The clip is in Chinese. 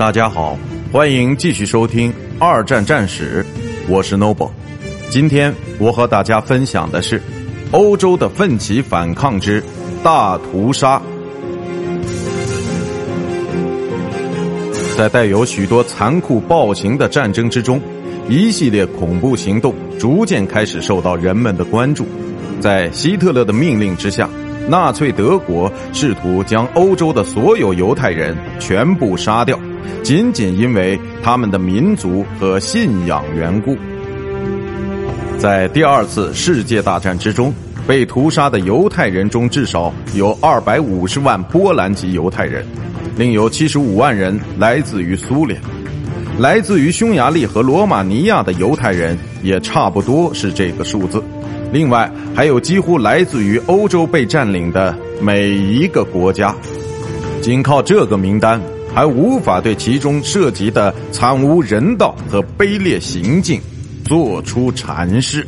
大家好，欢迎继续收听《二战战史》，我是 Noble。今天我和大家分享的是欧洲的奋起反抗之大屠杀。在带有许多残酷暴行的战争之中，一系列恐怖行动逐渐开始受到人们的关注。在希特勒的命令之下，纳粹德国试图将欧洲的所有犹太人全部杀掉，仅仅因为他们的民族和信仰缘故。在第二次世界大战之中，被屠杀的犹太人中至少有二百五十万波兰籍犹太人，另有七十五万人来自于苏联，来自于匈牙利和罗马尼亚的犹太人也差不多是这个数字。另外，还有几乎来自于欧洲被占领的每一个国家。仅靠这个名单，还无法对其中涉及的惨无人道和卑劣行径做出阐释。